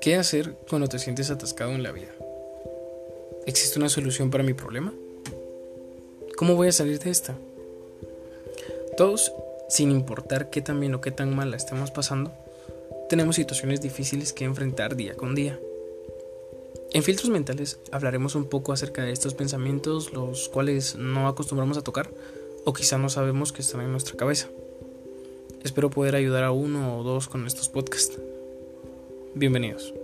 ¿Qué hacer cuando te sientes atascado en la vida? ¿Existe una solución para mi problema? ¿Cómo voy a salir de esta? Todos, sin importar qué tan bien o qué tan mal la estemos pasando, tenemos situaciones difíciles que enfrentar día con día. En Filtros Mentales hablaremos un poco acerca de estos pensamientos, los cuales no acostumbramos a tocar o quizá no sabemos que están en nuestra cabeza. Espero poder ayudar a uno o dos con estos podcasts. Bienvenidos.